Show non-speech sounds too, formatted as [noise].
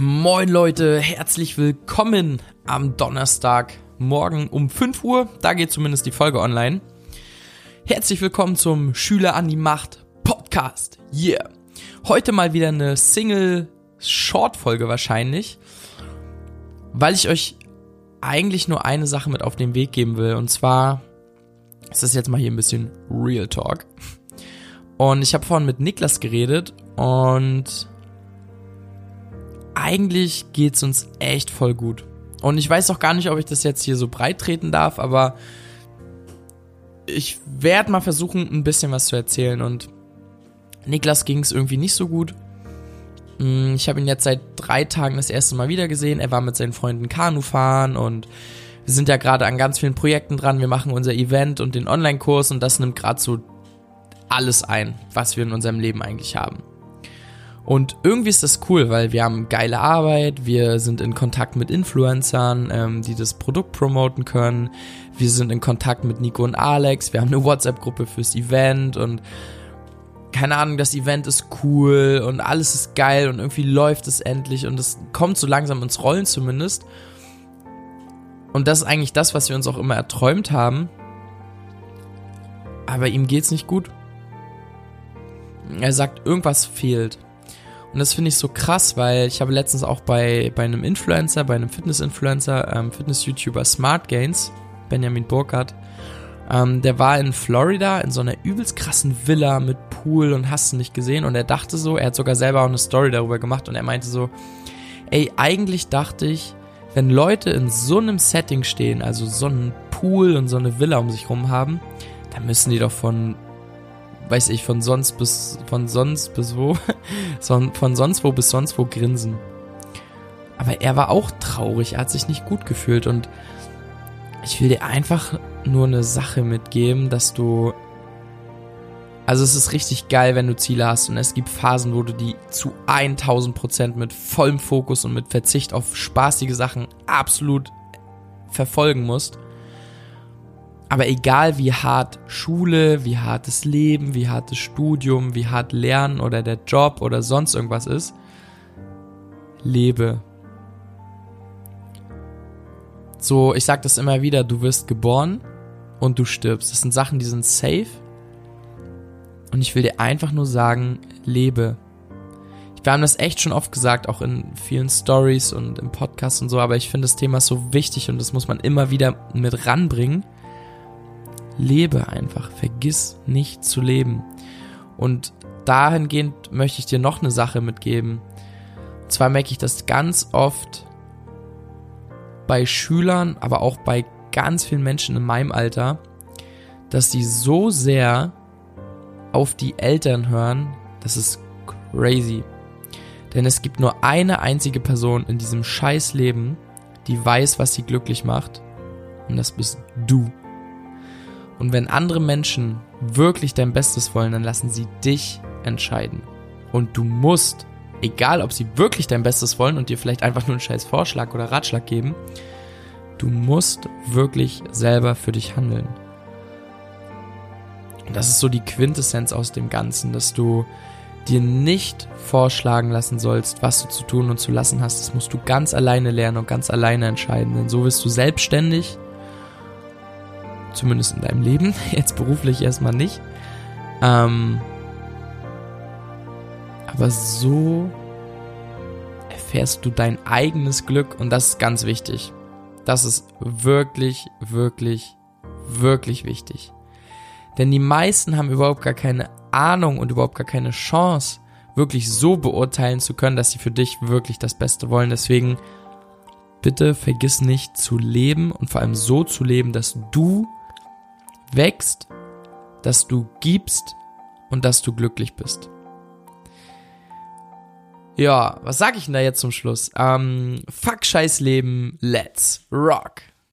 Moin Leute, herzlich willkommen am Donnerstag morgen um 5 Uhr. Da geht zumindest die Folge online. Herzlich willkommen zum Schüler an die Macht Podcast. Yeah. Heute mal wieder eine Single-Short-Folge wahrscheinlich, weil ich euch eigentlich nur eine Sache mit auf den Weg geben will. Und zwar ist das jetzt mal hier ein bisschen Real Talk. Und ich habe vorhin mit Niklas geredet und eigentlich geht's uns echt voll gut. Und ich weiß auch gar nicht, ob ich das jetzt hier so breit treten darf, aber ich werde mal versuchen, ein bisschen was zu erzählen. Und Niklas ging es irgendwie nicht so gut. Mm, ich habe ihn jetzt seit drei Tagen das erste Mal wieder gesehen. Er war mit seinen Freunden Kanu fahren und wir sind ja gerade an ganz vielen Projekten dran. Wir machen unser Event und den Online-Kurs und das nimmt gerade so alles ein, was wir in unserem Leben eigentlich haben. Und irgendwie ist das cool, weil wir haben geile Arbeit, wir sind in Kontakt mit Influencern, ähm, die das Produkt promoten können. Wir sind in Kontakt mit Nico und Alex, wir haben eine WhatsApp-Gruppe fürs Event und keine Ahnung, das Event ist cool und alles ist geil und irgendwie läuft es endlich und es kommt so langsam ins Rollen zumindest. Und das ist eigentlich das, was wir uns auch immer erträumt haben. Aber ihm geht's nicht gut. Er sagt, irgendwas fehlt. Und das finde ich so krass, weil ich habe letztens auch bei, bei einem Influencer, bei einem Fitness-Influencer, ähm, Fitness-YouTuber Smart Gains, Benjamin Burkhardt, ähm, der war in Florida in so einer übelst krassen Villa mit Pool und hast du nicht gesehen. Und er dachte so, er hat sogar selber auch eine Story darüber gemacht und er meinte so, ey, eigentlich dachte ich, wenn Leute in so einem Setting stehen, also so einen Pool und so eine Villa um sich rum haben, dann müssen die doch von weiß ich, von sonst bis, von sonst bis wo, [laughs] von sonst wo bis sonst wo grinsen. Aber er war auch traurig, er hat sich nicht gut gefühlt und ich will dir einfach nur eine Sache mitgeben, dass du, also es ist richtig geil, wenn du Ziele hast und es gibt Phasen, wo du die zu 1000 Prozent mit vollem Fokus und mit Verzicht auf spaßige Sachen absolut verfolgen musst. Aber egal wie hart Schule, wie hart das Leben, wie hart das Studium, wie hart Lernen oder der Job oder sonst irgendwas ist, lebe. So, ich sag das immer wieder, du wirst geboren und du stirbst. Das sind Sachen, die sind safe. Und ich will dir einfach nur sagen, lebe. Wir haben das echt schon oft gesagt, auch in vielen Stories und im Podcast und so, aber ich finde das Thema so wichtig und das muss man immer wieder mit ranbringen lebe einfach. Vergiss nicht zu leben. Und dahingehend möchte ich dir noch eine Sache mitgeben. Und zwar merke ich das ganz oft bei Schülern, aber auch bei ganz vielen Menschen in meinem Alter, dass sie so sehr auf die Eltern hören, das ist crazy. Denn es gibt nur eine einzige Person in diesem scheiß Leben, die weiß, was sie glücklich macht. Und das bist du. Und wenn andere Menschen wirklich dein Bestes wollen, dann lassen sie dich entscheiden. Und du musst, egal ob sie wirklich dein Bestes wollen und dir vielleicht einfach nur einen scheiß Vorschlag oder Ratschlag geben, du musst wirklich selber für dich handeln. Und das ist so die Quintessenz aus dem Ganzen, dass du dir nicht vorschlagen lassen sollst, was du zu tun und zu lassen hast. Das musst du ganz alleine lernen und ganz alleine entscheiden. Denn so wirst du selbstständig Zumindest in deinem Leben. [laughs] Jetzt beruflich erstmal nicht. Ähm, aber so erfährst du dein eigenes Glück und das ist ganz wichtig. Das ist wirklich, wirklich, wirklich wichtig. Denn die meisten haben überhaupt gar keine Ahnung und überhaupt gar keine Chance, wirklich so beurteilen zu können, dass sie für dich wirklich das Beste wollen. Deswegen bitte vergiss nicht zu leben und vor allem so zu leben, dass du wächst, dass du gibst und dass du glücklich bist. Ja, was sag ich denn da jetzt zum Schluss? Ähm, fuck scheiß Leben, let's rock.